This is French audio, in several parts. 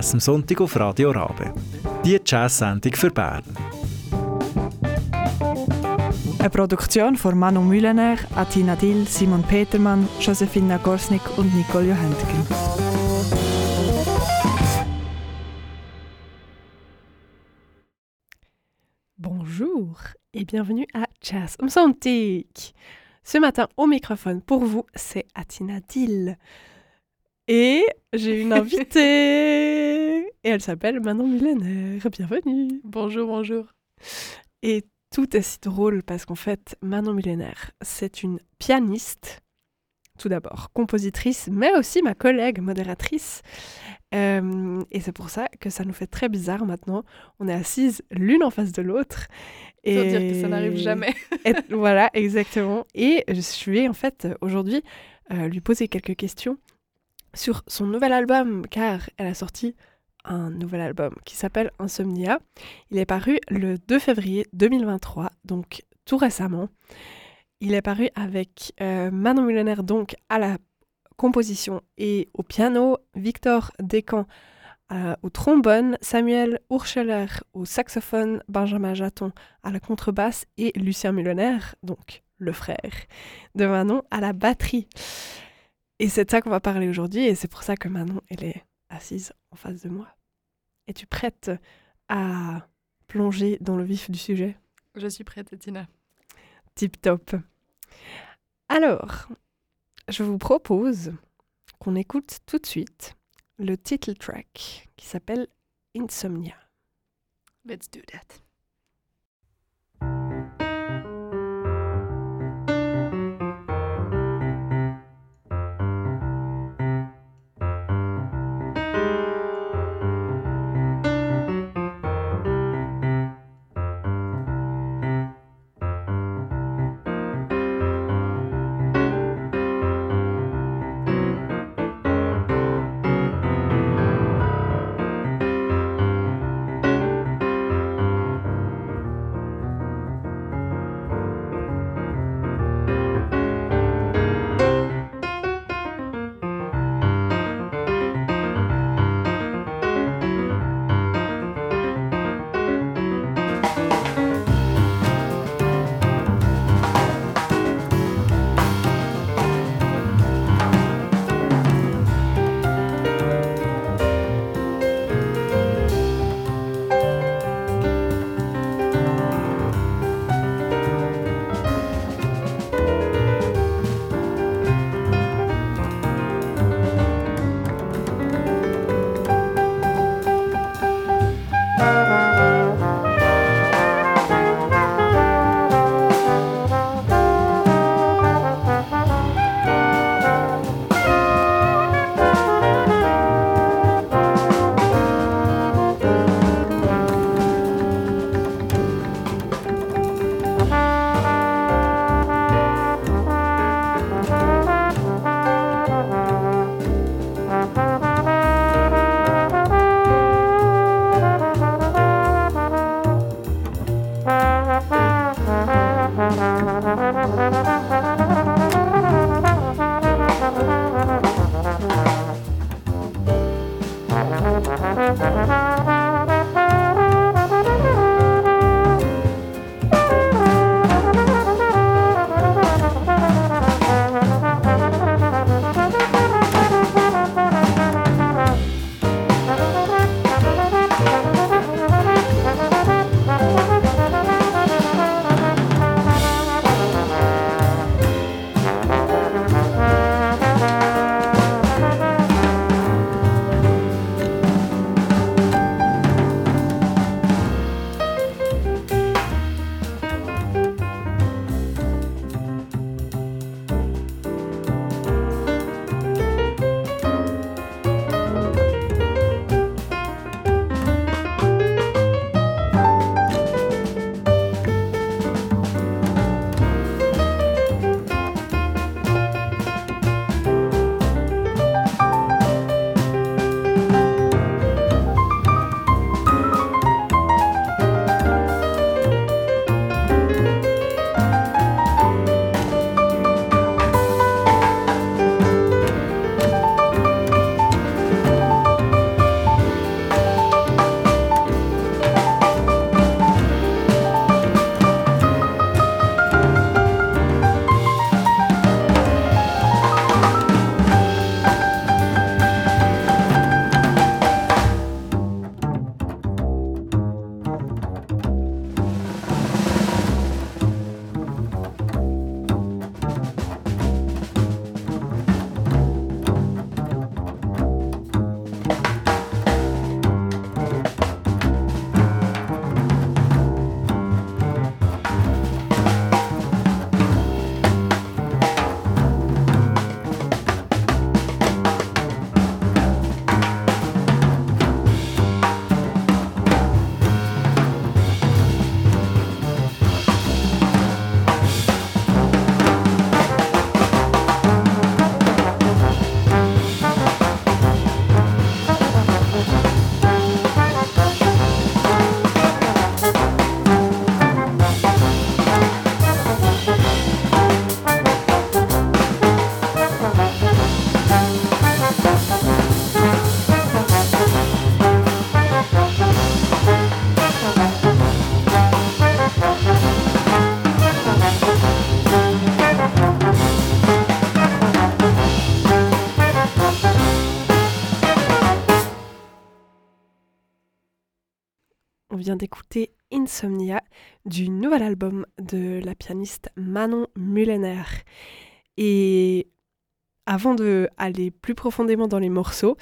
Jazz am Sonntag auf Radio Rabe. Die Jazz-Sendung für Bern. Eine Produktion von Manu Mühlener, Atina Dill, Simon Petermann, Josefina Gorsnik und Nicole Johentgen. Bonjour et bienvenue à Jazz am Sonntag. Ce matin au microphone pour vous, c'est Atina Dill. Et j'ai une invitée. Et elle s'appelle Manon Millénaire. Bienvenue. Bonjour, bonjour. Et tout est si drôle parce qu'en fait, Manon Millénaire, c'est une pianiste, tout d'abord, compositrice, mais aussi ma collègue modératrice. Euh, et c'est pour ça que ça nous fait très bizarre maintenant. On est assises l'une en face de l'autre. Et Faut dire que ça n'arrive jamais. et, voilà, exactement. Et je suis en fait aujourd'hui euh, lui poser quelques questions sur son nouvel album, car elle a sorti un nouvel album qui s'appelle Insomnia. Il est paru le 2 février 2023, donc tout récemment. Il est paru avec euh, Manon Millionnaire donc à la composition et au piano, Victor Descamps au trombone, Samuel Urscheler au saxophone, Benjamin Jaton à la contrebasse et Lucien Millionnaire, donc le frère de Manon, à la batterie. Et c'est de ça qu'on va parler aujourd'hui, et c'est pour ça que Manon, elle est assise en face de moi. Es-tu prête à plonger dans le vif du sujet? Je suis prête, Tina. Tip top. Alors, je vous propose qu'on écoute tout de suite le title track qui s'appelle Insomnia. Let's do that. D'écouter Insomnia du nouvel album de la pianiste Manon Mullener. Et avant de aller plus profondément dans les morceaux,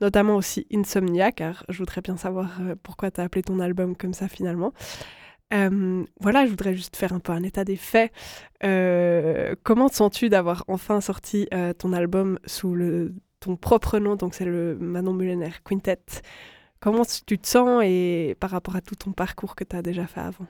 notamment aussi Insomnia, car je voudrais bien savoir euh, pourquoi tu as appelé ton album comme ça finalement. Euh, voilà, je voudrais juste faire un peu un état des faits. Euh, comment te sens-tu d'avoir enfin sorti ton album sous ton propre nom, donc c'est le Manon Mullener Quintet Comment tu te sens et par rapport à tout ton parcours que tu as déjà fait avant?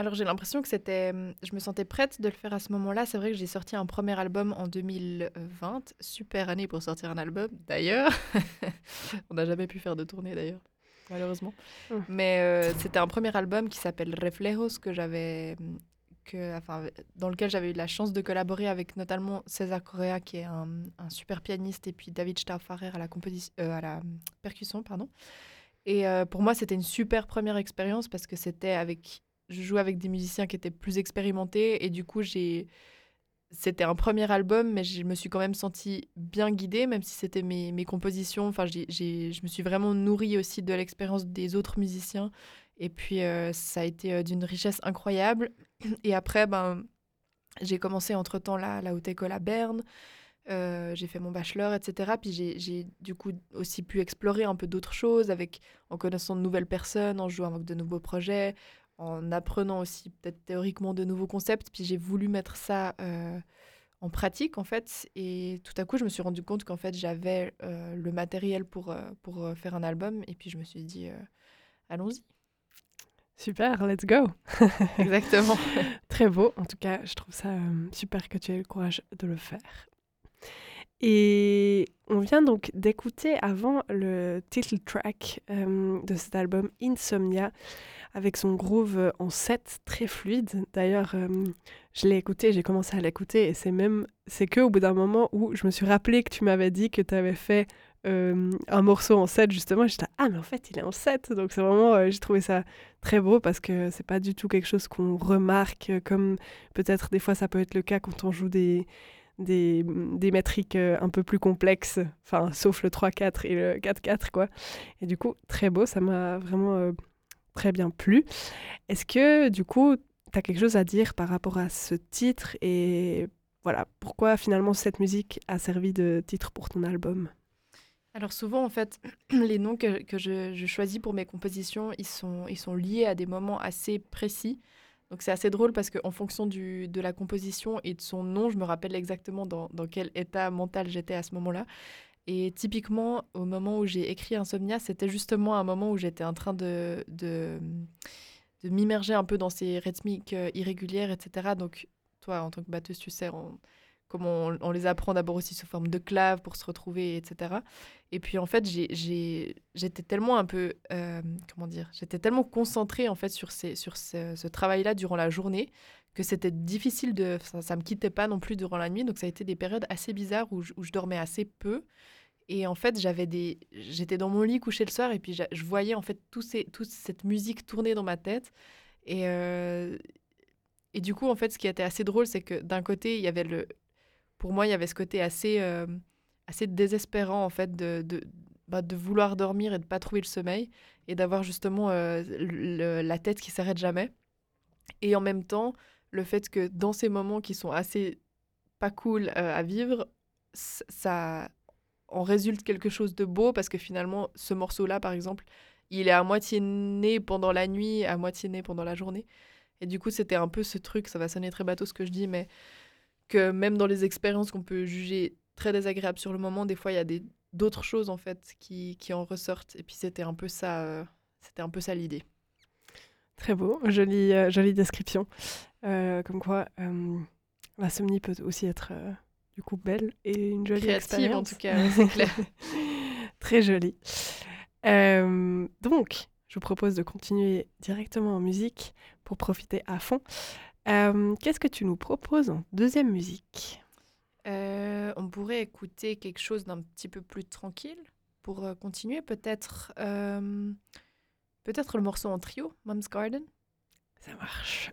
Alors j'ai l'impression que c'était, je me sentais prête de le faire à ce moment-là. C'est vrai que j'ai sorti un premier album en 2020, super année pour sortir un album d'ailleurs. On n'a jamais pu faire de tournée d'ailleurs, malheureusement. Mmh. Mais euh, c'était un premier album qui s'appelle Reflejos que j'avais, dans lequel j'avais eu la chance de collaborer avec notamment César Correa qui est un, super pianiste et puis David Stauffacher à la euh, percussion, pardon. Et euh, pour moi, c'était une super première expérience parce que c'était avec je jouais avec des musiciens qui étaient plus expérimentés et du coup j'ai c'était un premier album mais je me suis quand même sentie bien guidée même si c'était mes, mes, compositions. Enfin j'ai, je me suis vraiment nourrie aussi de l'expérience des autres musiciens. Et puis euh, ça a été d'une richesse incroyable et après ben j'ai commencé entre temps la, la haute école à Berne euh, j'ai fait mon bachelor, etc. Puis j'ai du coup aussi pu explorer un peu d'autres choses avec, en connaissant de nouvelles personnes, en jouant avec de nouveaux projets, en apprenant aussi peut-être théoriquement de nouveaux concepts. Puis j'ai voulu mettre ça euh, en pratique en fait. Et tout à coup, je me suis rendu compte qu'en fait, j'avais euh, le matériel pour, pour faire un album. Et puis je me suis dit, allons-y. Super, let's go. Exactement. Très beau. En tout cas, je trouve ça super que tu aies le courage de le faire. Et on vient donc d'écouter avant le title track de cet album Insomnia avec son groove en 7 très fluide. D'ailleurs, euh, je l'ai écouté, j'ai commencé à l'écouter et c'est même, c'est que au bout d'un moment où je me suis rappelé que tu m'avais dit que tu avais fait euh, un morceau en 7 justement, j'étais ah mais en fait il est en 7 donc c'est vraiment euh, j'ai trouvé ça très beau parce que c'est pas du tout quelque chose qu'on remarque comme peut-être des fois ça peut être le cas quand on joue des des, des métriques un peu plus complexes, enfin sauf le 3-4 et le 4-4 quoi. Et du coup très beau, ça m'a vraiment très bien plu. Est-ce que du coup, tu as quelque chose à dire par rapport à ce titre et voilà, pourquoi finalement cette musique a servi de titre pour ton album? Alors souvent, en fait, les noms que, que je, choisis pour mes compositions, ils sont, ils sont liés à des moments assez précis. Donc c'est assez drôle parce qu'en fonction du, de la composition et de son nom, je me rappelle exactement dans, dans quel état mental j'étais à ce moment-là. Et typiquement, au moment où j'ai écrit Insomnia, c'était justement un moment où j'étais en train de, de, de m'immerger un peu dans ces rythmiques euh, irrégulières, etc. Donc, toi, en tant que batteuse, tu sais comment on, les apprend d'abord aussi sous forme de clave pour se retrouver, etc. Et puis, en fait, j'étais tellement un peu, euh, comment dire, j'étais tellement concentrée, en fait, sur, ces, sur ce, travail-là durant la journée que c'était difficile de... Ça, ça me quittait pas non plus durant la nuit. Donc, ça a été des périodes assez bizarres où où je dormais assez peu. Et en fait, j'avais des, j'étais dans mon lit couché le soir et puis je voyais en fait tout ces, toute cette musique tourner dans ma tête. Et, euh, et du coup, en fait, ce qui était assez drôle, c'est que d'un côté, il y avait le, pour moi, il y avait ce côté assez, euh, assez désespérant en fait de, de, bah, de, vouloir dormir et de pas trouver le sommeil et d'avoir justement euh, la tête qui s'arrête jamais. Et en même temps, le fait que dans ces moments qui sont assez pas cool à vivre, ça en résulte quelque chose de beau parce que finalement, ce morceau-là, par exemple, il est à moitié né pendant la nuit, à moitié né pendant la journée. Et du coup, c'était un peu ce truc, ça va sonner très bateau ce que je dis, mais que même dans les expériences qu'on peut juger très désagréables sur le moment, des fois, il y a d'autres choses en fait qui, qui, en ressortent. Et puis c'était un peu ça, euh, c'était un peu ça l'idée. Très beau, jolie, euh, jolie description. Euh, comme quoi, l'insomnie peut aussi être du coup belle et une jolie Créative en tout cas, c'est clair. Très jolie. Donc, je vous propose de continuer directement en musique pour profiter à fond. Euh, qu'est-ce que tu nous proposes en deuxième musique? Euh, On pourrait écouter quelque chose d'un petit peu plus tranquille pour continuer. Peut-être peut-être le morceau en trio, Mom's Garden? Ça marche.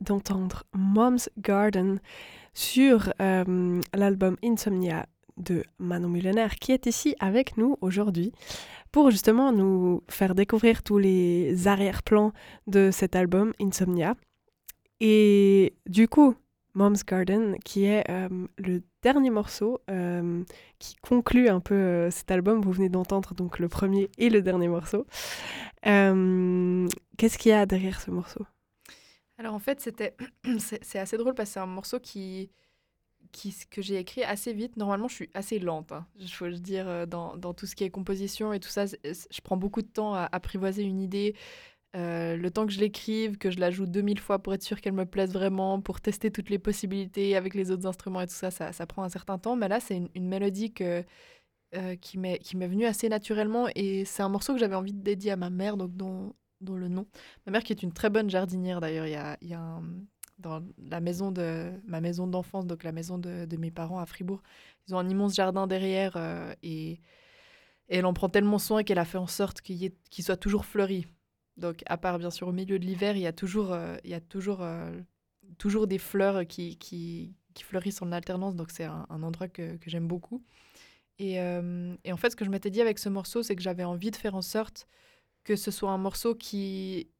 D'entendre Mom's Garden sur euh, l'album Insomnia de Manon Mullener qui est ici avec nous aujourd'hui pour justement nous faire découvrir tous les arrière-plans de cet album Insomnia. Et du coup, Mom's Garden, qui est euh, le dernier morceau euh, qui conclut un peu cet album. Vous venez d'entendre donc le premier et le dernier morceau. Qu'est-ce qu'il y a derrière ce morceau? Alors en fait, c'était c'est assez drôle parce que c'est un morceau qui, qui que j'ai écrit assez vite. Normalement, je suis assez lente, hein, je faut le dire, euh, dans, dans, tout ce qui est composition et tout ça. Je prends beaucoup de temps à apprivoiser une idée. Euh, le temps que je l'écrive, que je la joue 2000 fois pour être sûr qu'elle me plaise vraiment, pour tester toutes les possibilités avec les autres instruments et tout ça, ça, prend un certain temps. Mais là, c'est une, mélodie euh, qui m'est venue assez naturellement et c'est un morceau que j'avais envie de dédier à ma mère, donc dont le nom. Ma mère qui est une très bonne jardinière d'ailleurs. Il y a, dans la maison de ma maison d'enfance, donc la maison de, mes parents à Fribourg, ils ont un immense jardin derrière euh, et, elle en prend tellement soin qu'elle a fait en sorte qu'il soit toujours fleuri. Donc à part bien sûr au milieu de l'hiver, il y a toujours, euh, il y a toujours, euh, toujours des fleurs qui, qui, fleurissent en alternance. Donc c'est un, endroit que, que j'aime beaucoup. Et, en fait, ce que je m'étais dit avec ce morceau, c'est que j'avais envie de faire en sorte que ce soit un morceau qui,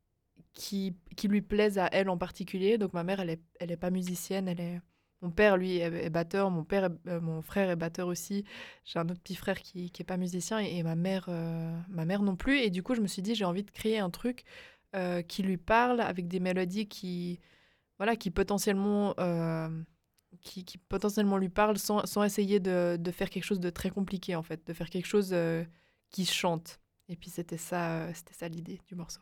qui, qui lui plaise à elle en particulier. Donc ma mère, elle n'est elle est pas musicienne, elle est... Mon père, lui, est, batteur, mon, père euh, mon frère est batteur aussi. J'ai un autre petit frère qui n'est pas musicien et, ma, mère, euh, ma mère non plus. Et du coup, je me suis dit, j'ai envie de créer un truc euh, qui lui parle avec des mélodies qui, voilà, qui, potentiellement, qui, qui, potentiellement lui parlent sans, sans essayer de, de, faire quelque chose de très compliqué, en fait, de faire quelque chose qui chante. Et puis c'était ça, euh, c'était ça l'idée du morceau.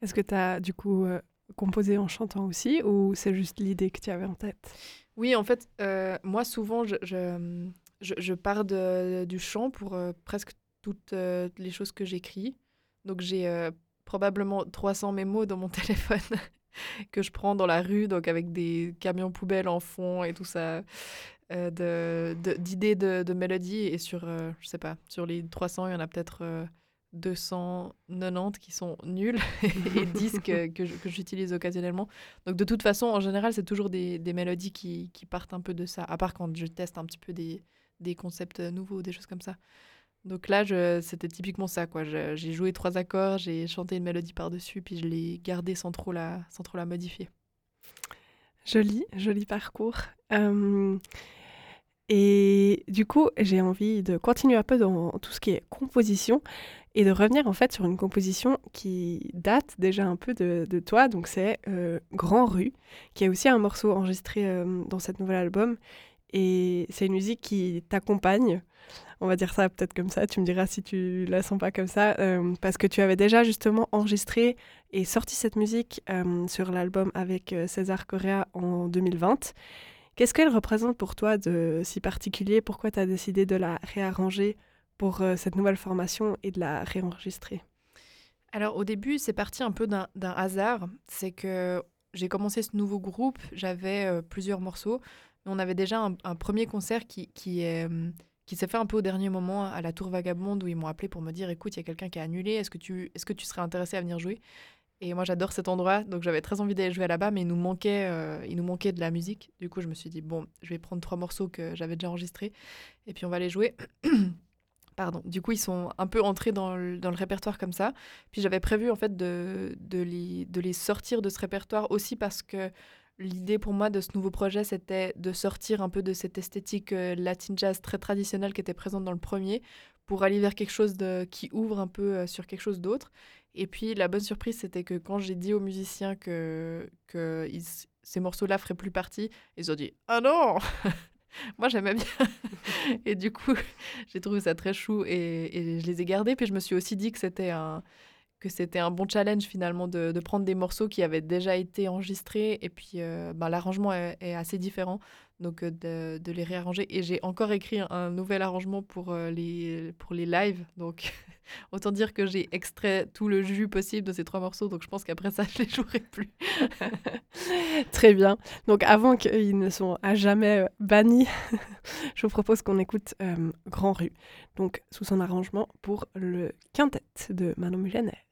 Est-ce que tu as du coup euh, composé en chantant aussi ou c'est juste l'idée que tu avais en tête? Oui, en fait, euh, moi souvent je, je, je, pars de, du chant pour presque toutes les choses que j'écris. Donc j'ai probablement 300 mémos dans mon téléphone que je prends dans la rue, donc avec des camions poubelles en fond et tout ça, euh, d'idées de, de, mélodies. Et sur, je sais pas, sur les 300, il y en a peut-être 290 qui sont nuls et 10 que, que j'utilise occasionnellement. Donc de toute façon, en général, c'est toujours des, des mélodies qui, qui, partent un peu de ça, à part quand je teste un petit peu des, des concepts nouveaux, des choses comme ça. Donc là, c'était typiquement ça. quoi. J'ai joué trois accords, j'ai chanté une mélodie par-dessus, puis je l'ai gardée sans trop la, sans trop la modifier. Joli, joli parcours. Euh, et du coup, j'ai envie de continuer un peu dans tout ce qui est composition et de revenir en fait sur une composition qui date déjà un peu de, toi. Donc c'est euh, Grand Rue, qui est aussi un morceau enregistré euh, dans cet nouvel album. Et c'est une musique qui t'accompagne. On va dire ça peut-être comme ça, tu me diras si tu la sens pas comme ça, euh, parce que tu avais déjà justement enregistré et sorti cette musique sur l'album avec César Correa en 2020. Qu'est-ce qu'elle représente pour toi de si particulier? Pourquoi tu as décidé de la réarranger? Pour euh, cette nouvelle formation et de la réenregistrer Alors au début, c'est parti un peu d'un hasard. C'est que j'ai commencé ce nouveau groupe, j'avais euh, plusieurs morceaux. On avait déjà un, premier concert qui, est... Euh, qui s'est fait un peu au dernier moment à la Tour Vagabonde où ils m'ont appelé pour me dire écoute, il y a quelqu'un qui a annulé, est-ce que, tu, est-ce que tu serais intéressé à venir jouer? Et moi j'adore cet endroit, donc j'avais très envie d'aller jouer là-bas, mais il nous, manquait, il nous manquait de la musique. Du coup, je me suis dit bon, je vais prendre trois morceaux que j'avais déjà enregistrés et puis on va les jouer. Pardon. Du coup, ils sont un peu entrés dans le, répertoire comme ça. Puis j'avais prévu en fait de, les, sortir de ce répertoire aussi parce que l'idée pour moi de ce nouveau projet, c'était de sortir un peu de cette esthétique euh, latin jazz très traditionnelle qui était présente dans le premier pour aller vers quelque chose de, qui ouvre un peu euh, sur quelque chose d'autre. Et puis la bonne surprise, c'était que quand j'ai dit aux musiciens que, que ces morceaux-là feraient plus partie, ils ont dit « Ah non Moi, j'aimais bien. et du coup, j'ai trouvé ça très chou et, je les ai gardés. Puis je me suis aussi dit que c'était un, que c'était un bon challenge finalement de, de, prendre des morceaux qui avaient déjà été enregistrés. Et puis, euh, ben, l'arrangement est, assez différent. Donc, euh, de, de, les réarranger. Et j'ai encore écrit un, nouvel arrangement pour, euh, les, pour les lives. Donc, Autant dire que j'ai extrait tout le jus possible de ces trois morceaux, donc je pense qu'après ça, je les jouerai plus. Très bien. Donc avant qu'ils ne soient à jamais euh, bannis, je vous propose qu'on écoute euh, Grand Rue, donc sous son arrangement pour le quintet de Manon Mullaner.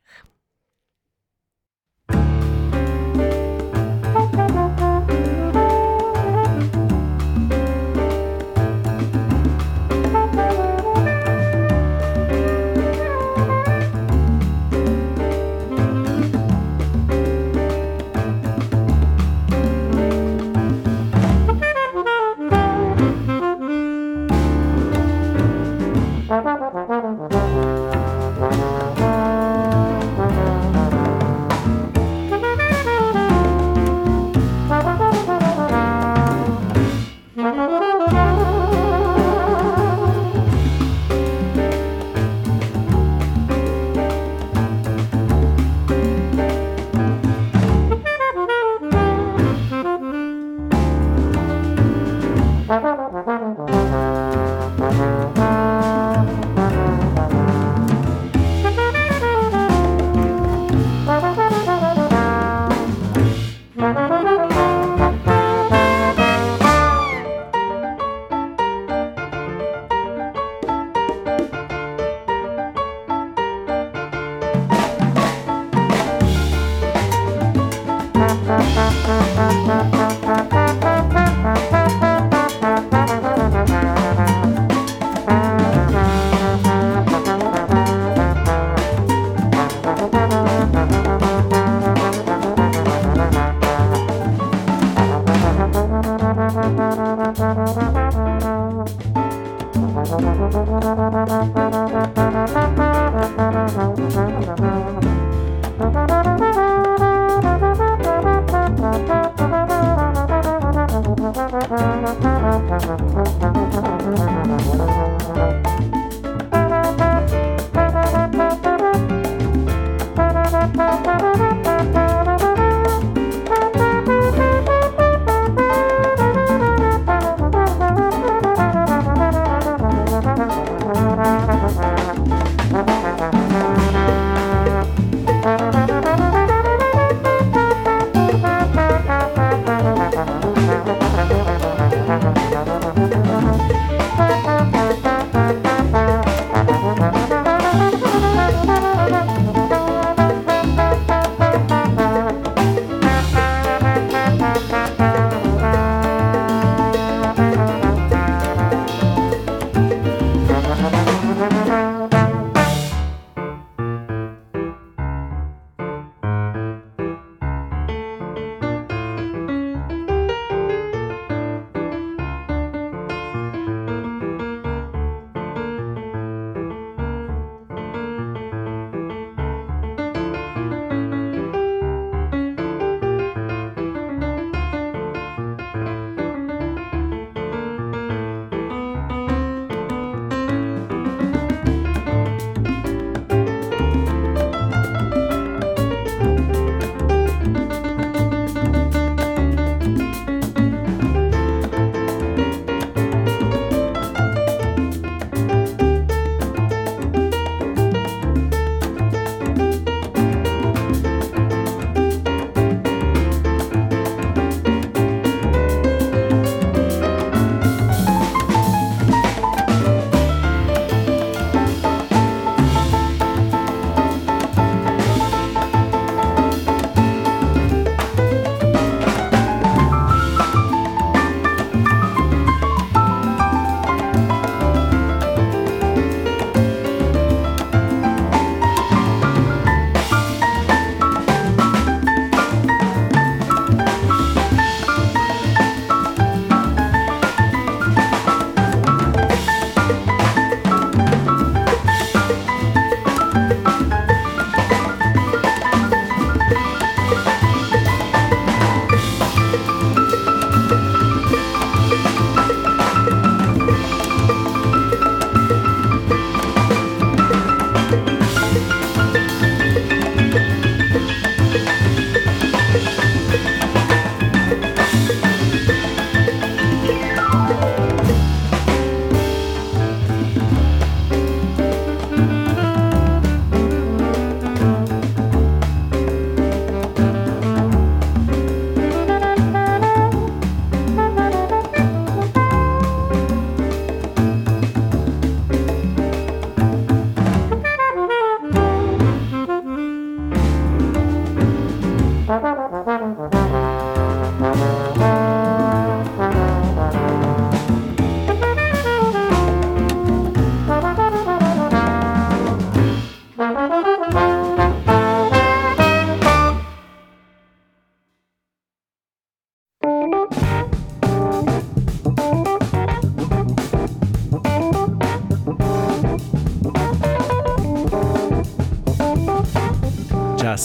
Jazz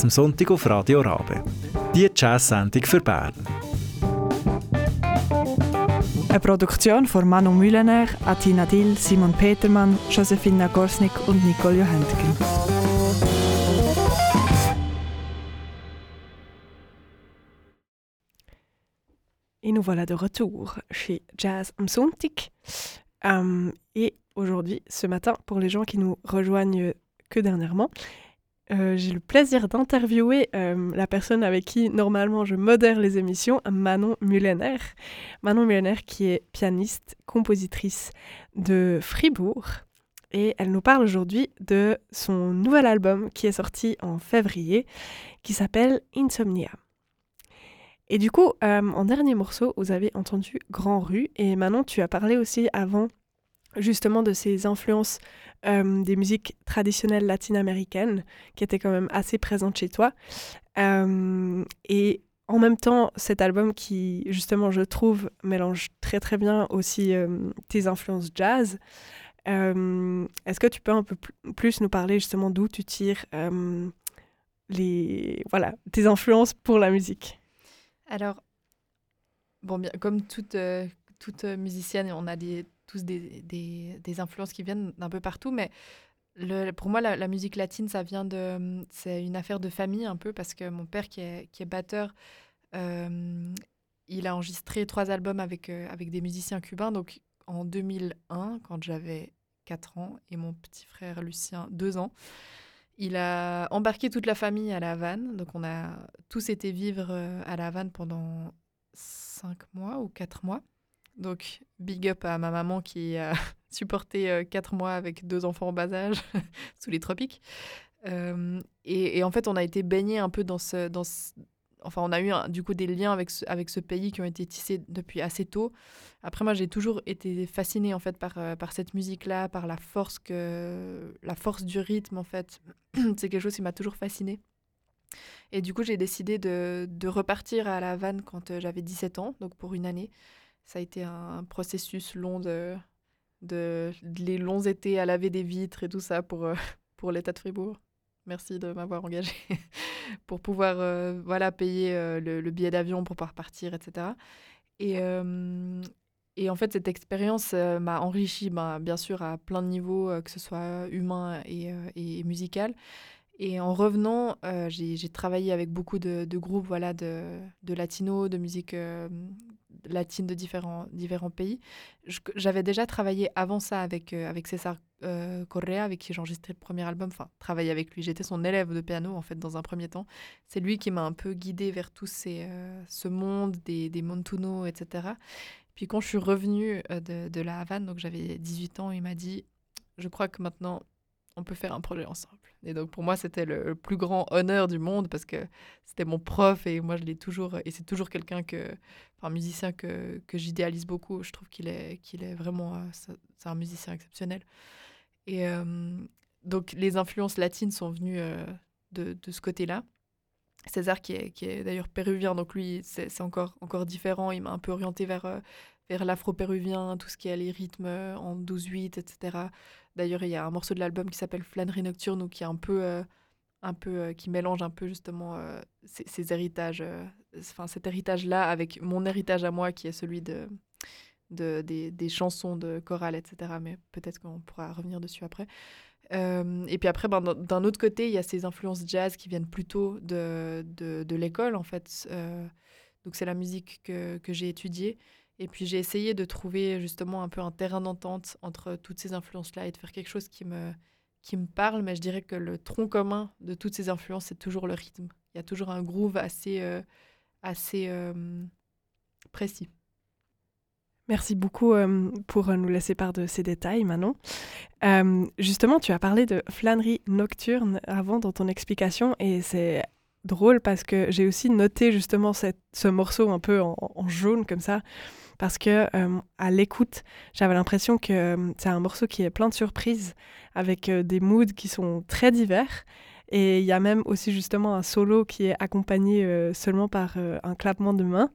am Sonntag auf Radio Rabe. Die Jazz-Sendung für Bern. Eine Produktion von Manu Mühlener, Atina Dill, Simon Petermann, Josefina Gorsnik und Nicole Johentgen. Et nous voilà de retour chez Jazz am Sonntag. Euh, et aujourd'hui, ce matin, pour les gens qui nous rejoignent que dernièrement, euh, j'ai le plaisir d'interviewer euh, la personne avec qui normalement je modère les émissions, Manon Mullener. Manon Mullener qui est pianiste, compositrice de Fribourg. Et elle nous parle aujourd'hui de son nouvel album qui est sorti en février, qui s'appelle Insomnia. Et du coup, euh, en dernier morceau, vous avez entendu Grand Rue. Et Manon, tu as parlé aussi avant justement de ces influences euh, des musiques traditionnelles latino-américaines qui étaient quand même assez présentes chez toi. Euh, et en même temps, cet album qui, justement, je trouve, mélange très très bien aussi euh, tes influences jazz. Est-ce que tu peux un peu plus nous parler justement d'où tu tires les, voilà, tes influences pour la musique? Alors, bon, bien, comme toute, toute musicienne, on a des, tous des, influences qui viennent d'un peu partout, mais pour moi, la, musique latine, ça vient de. C'est une affaire de famille un peu, parce que mon père, qui est, qui est batteur, euh, il a enregistré trois albums avec, euh, avec des musiciens cubains. Donc, en 2001, quand j'avais 4 ans et mon petit frère Lucien 2 ans, il a embarqué toute la famille à La Havane. Donc, on a tous été vivre euh, à La Havane pendant 5 mois ou 4 mois. Donc, big up à ma maman qui a supporté 4 mois avec deux enfants en bas âge sous les tropiques. Euh, et, en fait, on a été baigné un peu dans ce, dans enfin, on a eu du coup des liens avec ce, avec ce pays qui ont été tissés depuis assez tôt. Après, moi, j'ai toujours été fascinée en fait par, euh, par cette musique-là, par la force que la force du rythme en fait. C'est quelque chose qui m'a toujours fascinée. Et du coup, j'ai décidé de, de, repartir à La Havane quand euh, j'avais 17 ans, donc pour une année. Ça a été un processus long de, de, les longs étés à laver des vitres et tout ça pour, euh, pour l'État de Fribourg. Merci de m'avoir engagé pour pouvoir euh, voilà, payer euh, le, le, billet d'avion pour pouvoir partir, etc. Et, euh, et en fait, cette expérience m'a enrichi, ben, bien sûr, à plein de niveaux, que ce soit humain et, et musical. Et en revenant, j'ai travaillé avec beaucoup de, groupes voilà, de, de latino, de musique latine de différents, pays. J'avais déjà travaillé avant ça avec, euh, avec César euh, Correa, avec qui j'ai enregistré le premier album. Enfin, travaillé avec lui. J'étais son élève de piano, en fait, dans un premier temps. C'est lui qui m'a un peu guidée vers tout euh, ce monde des, Montuno, etc. Puis quand je suis revenue de, de la Havane, donc j'avais 18 ans, il m'a dit, je crois que maintenant, on peut faire un projet ensemble. Et donc pour moi, c'était le, plus grand honneur du monde parce que c'était mon prof et moi, je l'ai toujours. Et c'est toujours quelqu'un que, enfin, un musicien que, que j'idéalise beaucoup. Je trouve qu'il est, qu'il est vraiment. Euh, c'est un musicien exceptionnel. Et euh, donc les influences latines sont venues euh, de, de, ce côté-là. César, qui est, qui est d'ailleurs péruvien, donc lui, c'est encore, encore différent. Il m'a un peu orienté vers, vers l'afro-péruvien, tout ce qui est les rythmes en 12-8, etc. D'ailleurs, il y a un morceau de l'album qui s'appelle Flânerie Nocturne, qui est un peu, euh, un peu euh, qui mélange un peu justement euh, ces, ces, héritages, enfin cet héritage-là avec mon héritage à moi, qui est celui de, de des, des, chansons de chorale, etc. Mais peut-être qu'on pourra revenir dessus après. et puis après, ben, d'un autre côté, il y a ces influences jazz qui viennent plutôt de, de, de l'école, en fait. donc c'est la musique que, que j'ai étudiée. Et puis j'ai essayé de trouver justement un peu un terrain d'entente entre toutes ces influences-là et de faire quelque chose qui me, qui me parle, mais je dirais que le tronc commun de toutes ces influences, c'est toujours le rythme. Il y a toujours un groove assez, euh, assez euh, précis. Merci beaucoup euh, pour nous laisser part de ces détails, Manon. Justement, tu as parlé de flânerie nocturne avant dans ton explication et c'est drôle parce que j'ai aussi noté justement cette, ce morceau un peu en, jaune comme ça parce que euh, à l'écoute, j'avais l'impression que euh, c'est un morceau qui est plein de surprises avec euh, des moods qui sont très divers. Et il y a même aussi justement un solo qui est accompagné seulement par un clappement de main.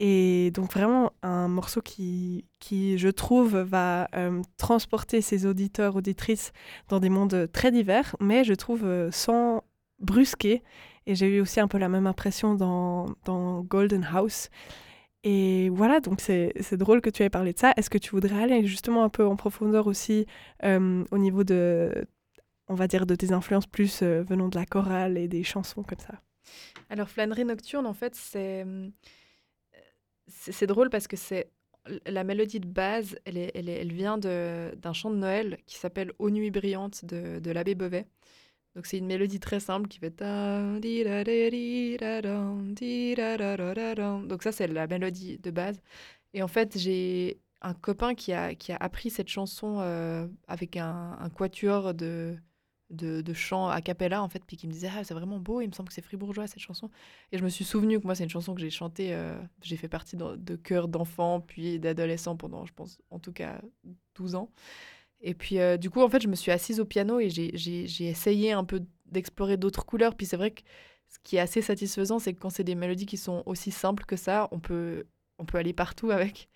Et donc vraiment un morceau qui, qui je trouve, va transporter ses auditeurs, auditrices dans des mondes très divers, mais je trouve sans brusquer. Et j'ai eu aussi un peu la même impression dans, Golden House. Et voilà, donc c'est drôle que tu aies parlé de ça. Est-ce que tu voudrais aller justement un peu en profondeur aussi euh, au niveau de, on va dire, de tes influences plus euh, venant de la chorale et des chansons comme ça? Alors, Flânerie Nocturne, en fait, c'est c'est drôle parce que c'est la mélodie de base, elle, est, elle, est, elle vient d'un chant de Noël qui s'appelle Aux nuits brillantes de, de l'abbé Beauvais. Donc c'est une mélodie très simple qui fait donc ça c'est la mélodie de base. Et en fait j'ai un copain qui a, qui a appris cette chanson euh, avec un, quatuor de, de, de chant a cappella en fait puis qui me disait ah c'est vraiment beau il me semble que c'est fribourgeois cette chanson. Et je me suis souvenu que moi c'est une chanson que j'ai chantée euh, j'ai fait partie de, de chœurs d'enfants puis d'adolescents pendant je pense en tout cas 12 ans et puis, euh, du coup, en fait, je me suis assise au piano et j'ai essayé un peu d'explorer d'autres couleurs. Puis c'est vrai que ce qui est assez satisfaisant, c'est que quand c'est des mélodies qui sont aussi simples que ça, on peut, on peut aller partout avec.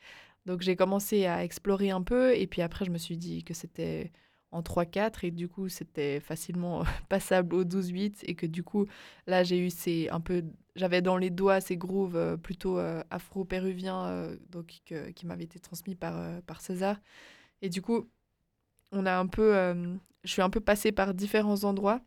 Donc j'ai commencé à explorer un peu et puis après je me suis dit que c'était en 3-4 et du coup c'était facilement passable au 12-8 et que du coup là j'ai eu ces un peu j'avais dans les doigts ces grooves euh, plutôt euh, afro-péruviens qui m'avaient été transmis par, par César et du coup on a un peu je suis un peu passée par différents endroits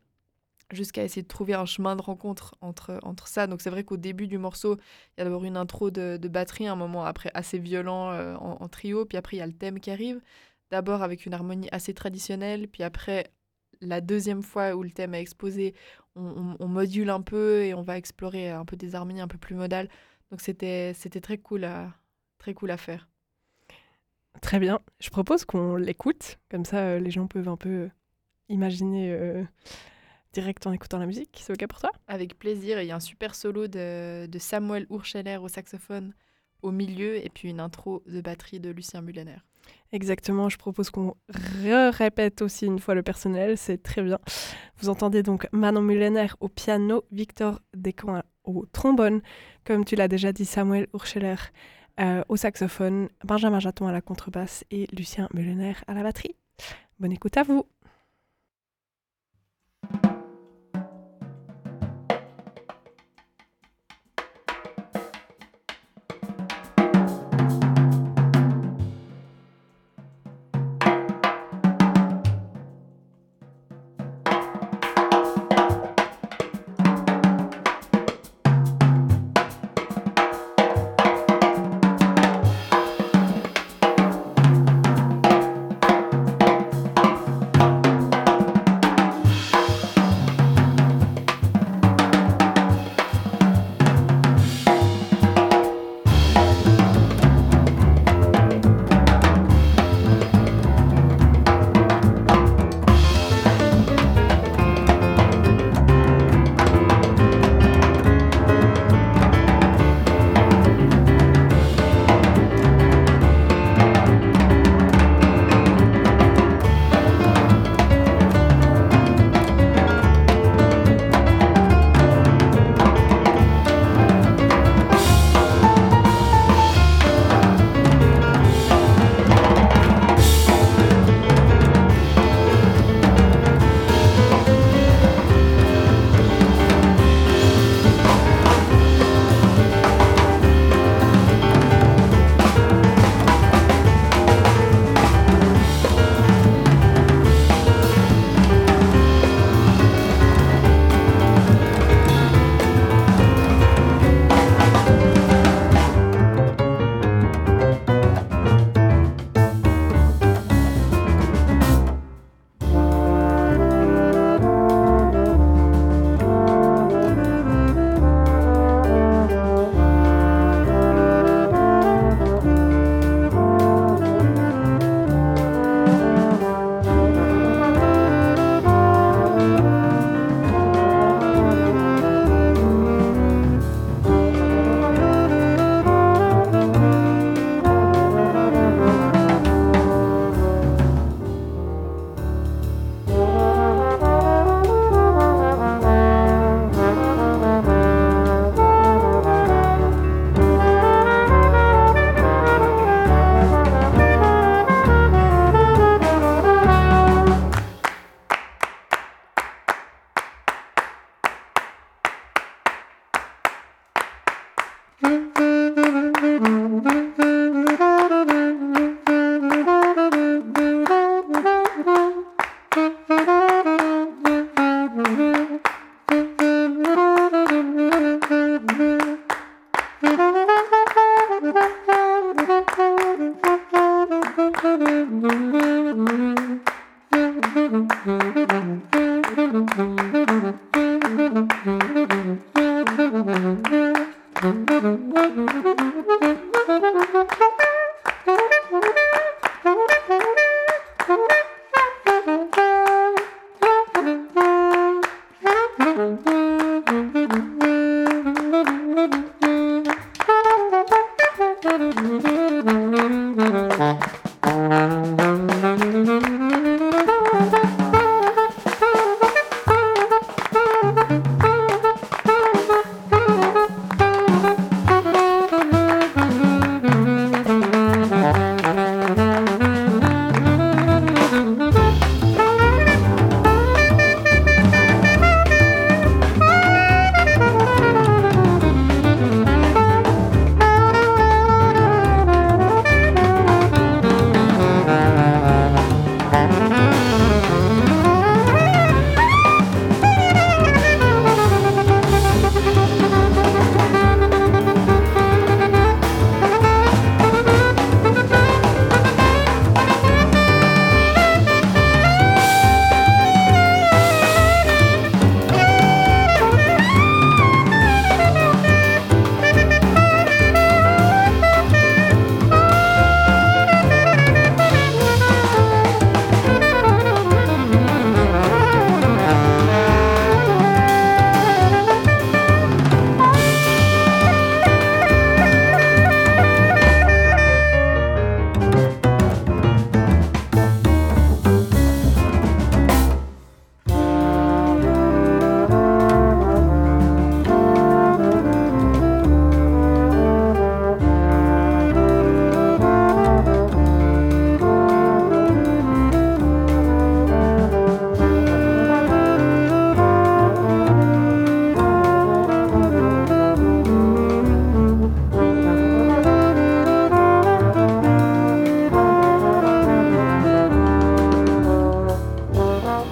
jusqu'à essayer de trouver un chemin de rencontre entre, entre ça. Donc c'est vrai qu'au début du morceau, il y a d'abord une intro de, batterie, un moment après assez violent en, en, trio, puis après il y a le thème qui arrive d'abord avec une harmonie assez traditionnelle, puis après, la deuxième fois où le thème est exposé, on, module un peu et on va explorer un peu des harmonies un peu plus modales. Donc c'était très cool très cool à faire. Très bien. Je propose qu'on l'écoute, comme ça euh, les gens peuvent un peu euh, imaginer euh, direct en écoutant la musique. C'est ok pour toi? Avec plaisir. Il y a un super solo de, de Samuel Urscheller au saxophone au milieu et puis une intro de batterie de Lucien Mullener. Exactement, je propose qu'on répète aussi une fois le personnel, c'est très bien. Vous entendez donc Manon Mullener au piano, Victor Descoings au trombone, comme tu l'as déjà dit, Samuel Urscheller euh, au saxophone, Benjamin Jaton à la contrebasse et Lucien Mullener à la batterie. Bonne écoute à vous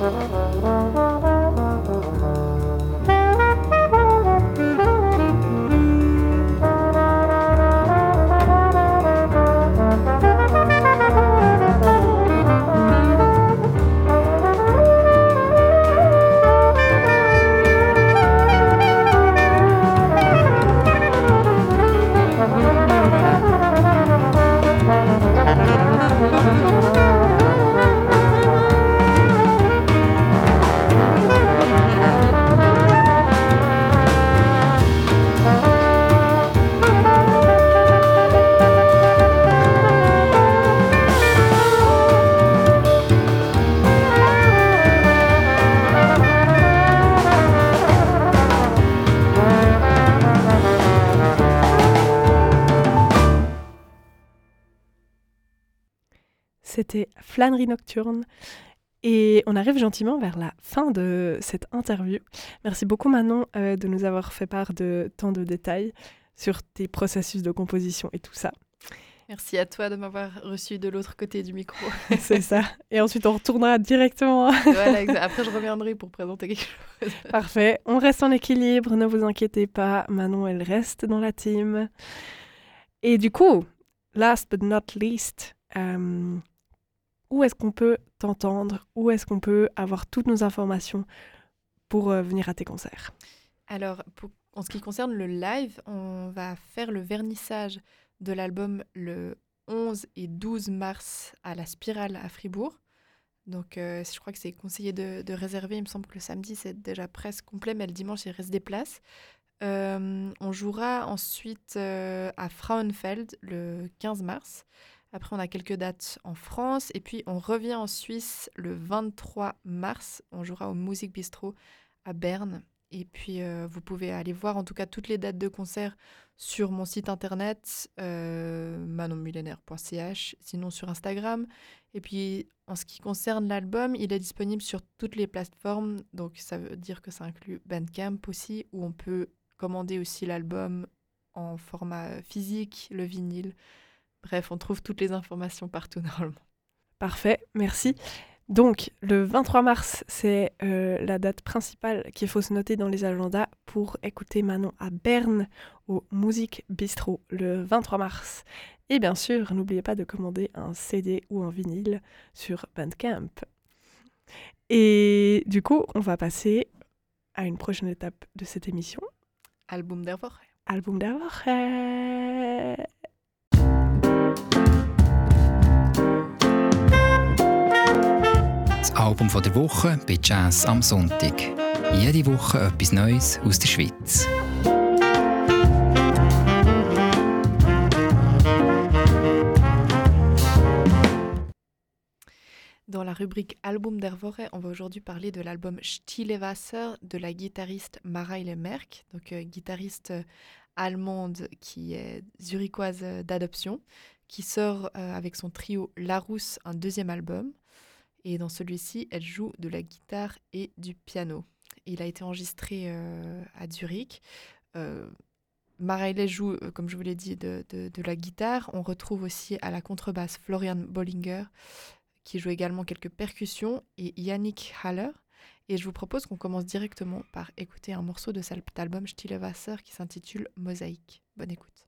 Mm-hmm. Flânerie Nocturne. Et on arrive gentiment vers la fin de cette interview. Merci beaucoup Manon euh, de nous avoir fait part de tant de détails sur tes processus de composition et tout ça. Merci à toi de m'avoir reçu de l'autre côté du micro. C'est ça. Et ensuite, on retournera directement. voilà, après, je reviendrai pour présenter quelque chose. Parfait. On reste en équilibre, ne vous inquiétez pas. Manon, elle reste dans la team. Et du coup, last but not least, euh, où est-ce qu'on peut t'entendre? Où est-ce qu'on peut avoir toutes nos informations pour euh, venir à tes concerts? Alors, en ce qui concerne le live, on va faire le vernissage de l'album le 11 et 12 mars à la Spirale à Fribourg. Donc, euh, je crois que c'est conseillé de, réserver. Il me semble que le samedi, c'est déjà presque complet, mais le dimanche, il reste des places. Euh, on jouera ensuite à Frauenfeld le 15 mars. Après, on a quelques dates en France. Et puis, on revient en Suisse le 23 mars. On jouera au Music Bistro à Berne. Et puis, vous pouvez aller voir en tout cas toutes les dates de concert sur mon site internet euh, sinon sur Instagram. Et puis en ce qui concerne l'album, il est disponible sur toutes les plateformes, donc ça veut dire que ça inclut Bandcamp aussi, où on peut commander aussi l'album en format physique, le vinyle. Bref, on trouve toutes les informations partout normalement. Parfait, merci. Donc, le 23 mars, c'est euh, la date principale qu'il faut se noter dans les agendas pour écouter Manon à Berne au Musique Bistro le 23 mars. Et bien sûr, n'oubliez pas de commander un CD ou un vinyle sur Bandcamp. Et du coup, on va passer à une prochaine étape de cette émission. Album der Woche. Album der Woche. Das Album der Woche bei Jazz am Sonntag. Jede Woche etwas Neues aus der Schweiz. Dans la rubrique Album der Woche, on va aujourd'hui parler de l'album Stille Wasser de la guitariste Mareile Merck, donc euh, guitariste euh, allemande qui est zurichoise euh, d'adoption, qui sort avec son trio Larousse un deuxième album. Et dans celui-ci, elle joue de la guitare et du piano. Il a été enregistré euh, à Zurich. Euh, joue, euh, comme je vous l'ai dit, de, de, la guitare. On retrouve aussi à la contrebasse Florian Bollinger, qui joue également quelques percussions, et Yannick Haller. Et je vous propose qu'on commence directement par écouter un morceau de cet album Stille Wasser qui s'intitule Mosaïque. Bonne écoute.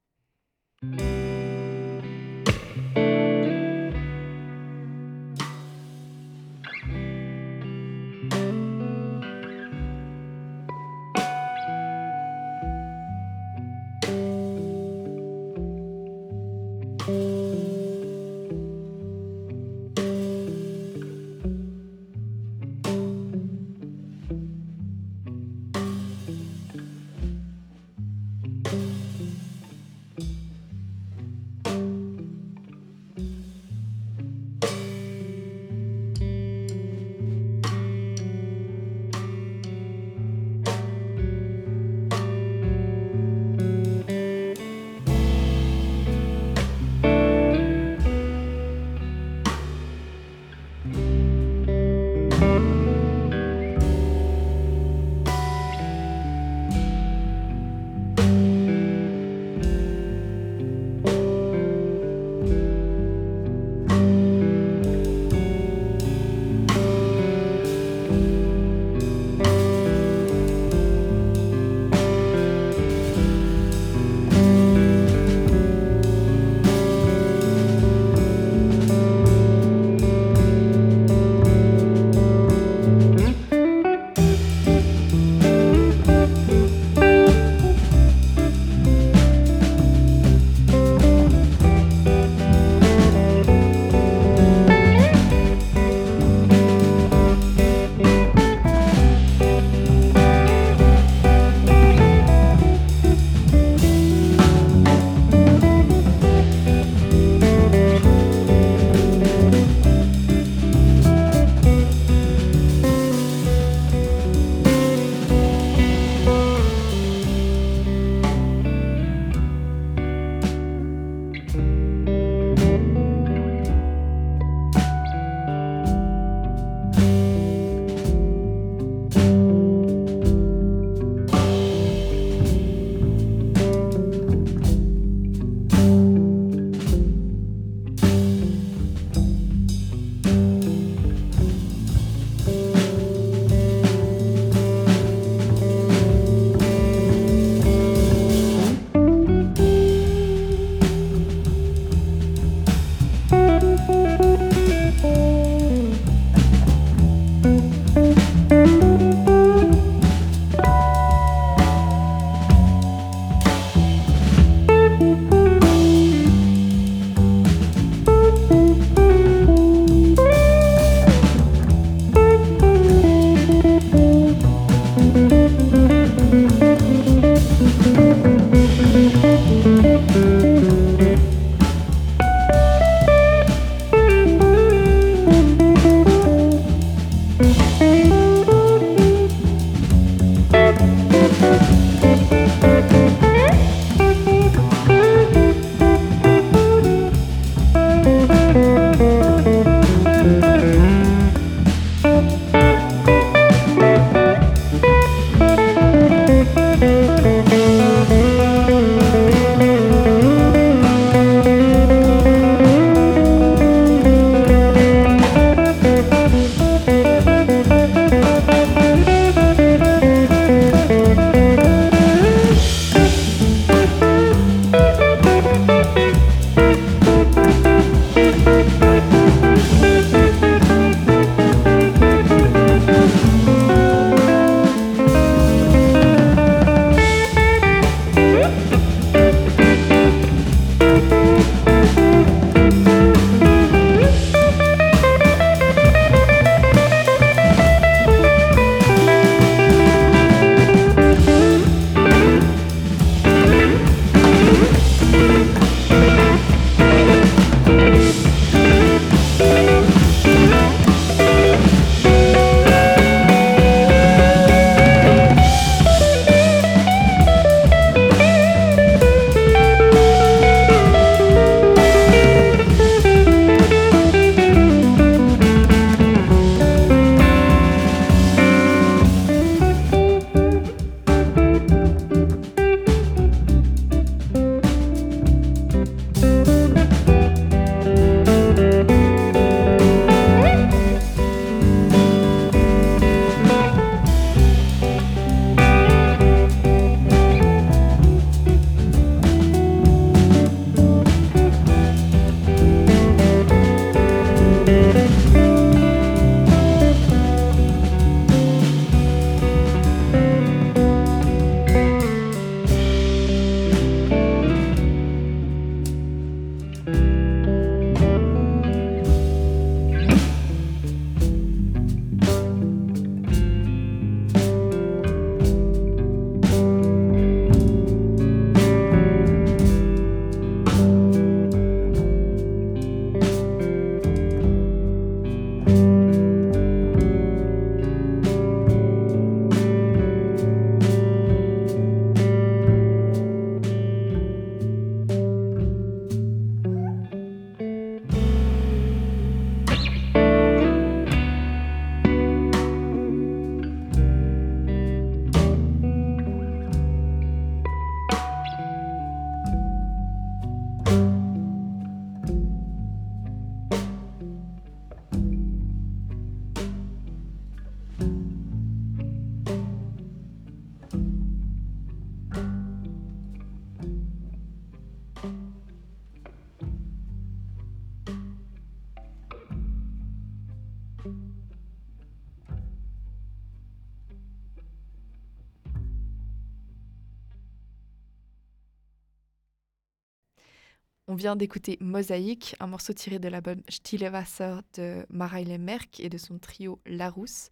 On vient d'écouter Mosaïque, un morceau tiré de l'album Stille Wasser de Mareille Merck et de son trio Larousse.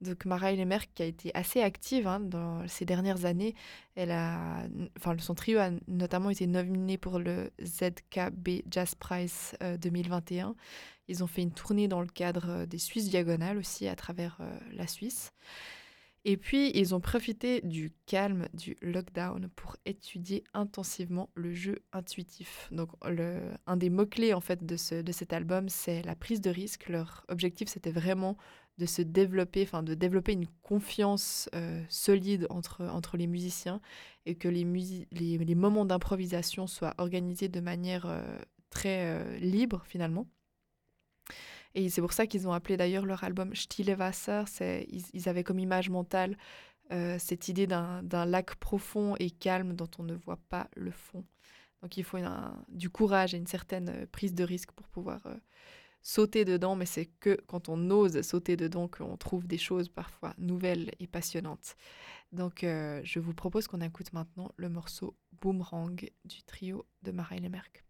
Donc Merck a été assez active hein, dans ces dernières années. Elle a, enfin, son trio a notamment été nominé pour le ZKB Jazz Prize 2021. Euh, Ils ont fait une tournée dans le cadre euh, des Suisses Diagonales aussi à travers euh, la Suisse. Et puis, ils ont profité du calme du lockdown pour étudier intensivement le jeu intuitif. Donc, un des mots-clés en fait de, de cet album, c'est la prise de risque. Leur objectif, c'était vraiment de se développer, enfin de développer une confiance euh, solide entre, entre les musiciens et que les, les, les moments d'improvisation soient organisés de manière euh, très euh, libre finalement. Et c'est pour ça qu'ils ont appelé d'ailleurs leur album Stille Wasser. Ils, avaient comme image mentale euh, cette idée d'un lac profond et calme dont on ne voit pas le fond. Donc il faut du courage et une certaine euh, prise de risque pour pouvoir euh, sauter dedans, mais c'est que quand on ose sauter dedans qu'on trouve des choses parfois nouvelles et passionnantes. Donc je vous propose qu'on écoute maintenant le morceau Boomerang du trio de Marie Lemerck.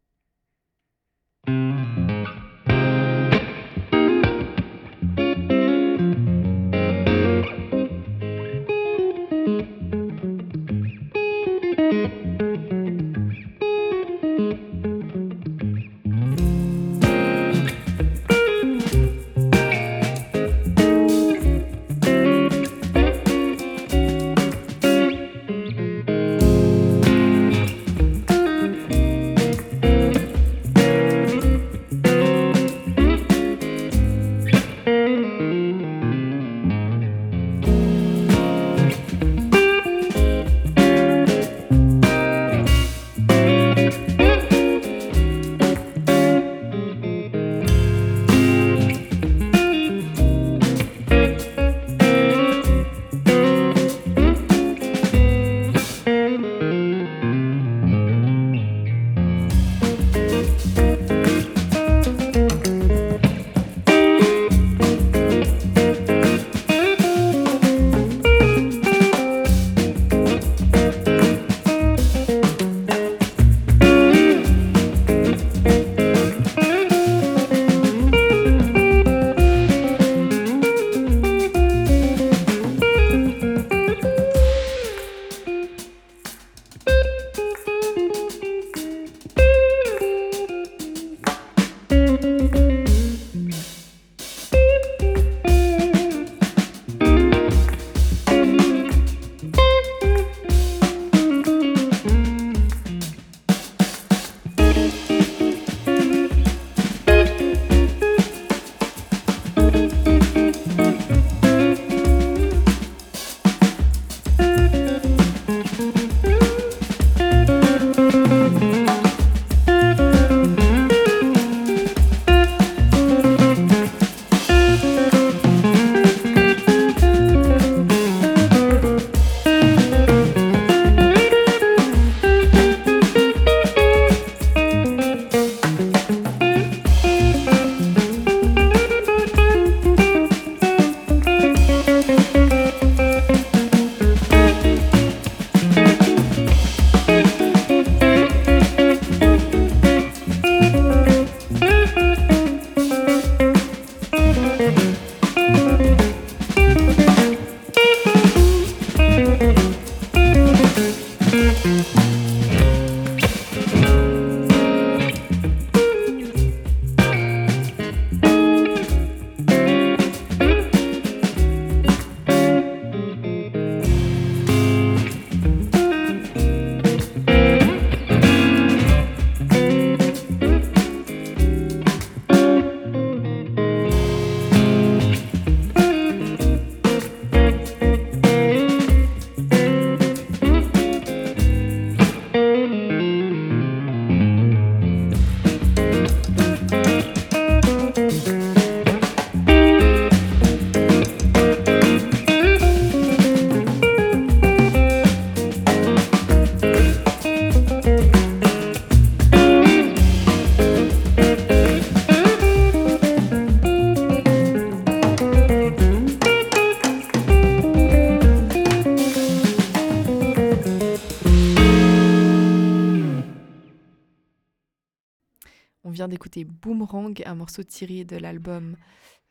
Un morceau tiré de l'album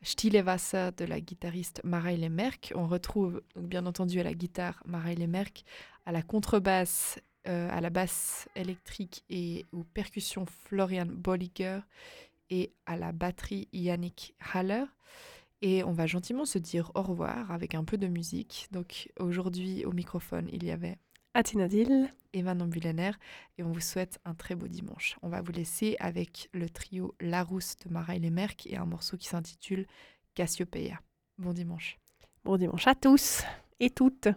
Stille Wasser de la guitariste Mareille Merck. On retrouve bien entendu à la guitare Mareille Merck, à la contrebasse, euh, à la basse électrique et aux percussions Florian Bolliger et à la batterie Yannick Haller. Et on va gentiment se dire au revoir avec un peu de musique. Donc aujourd'hui au microphone, il y avait Atina Dill. Et Manon Bullener et on vous souhaite un très beau dimanche. On va vous laisser avec le trio Larousse de Mareille Merck et un morceau qui s'intitule Cassiopeia. Bon dimanche. Bon dimanche à tous et toutes.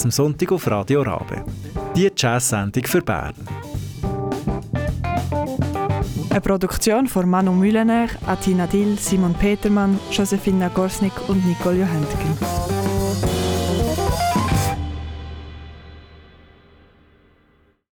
Jazz am Sonntag auf Radio Rabe. Die Jazz-Sendung für Bern. Eine Produktion von Manu Mühlener, Atina Dill, Simon Petermann, Josefina Gorsnik und Nicole Johentgen.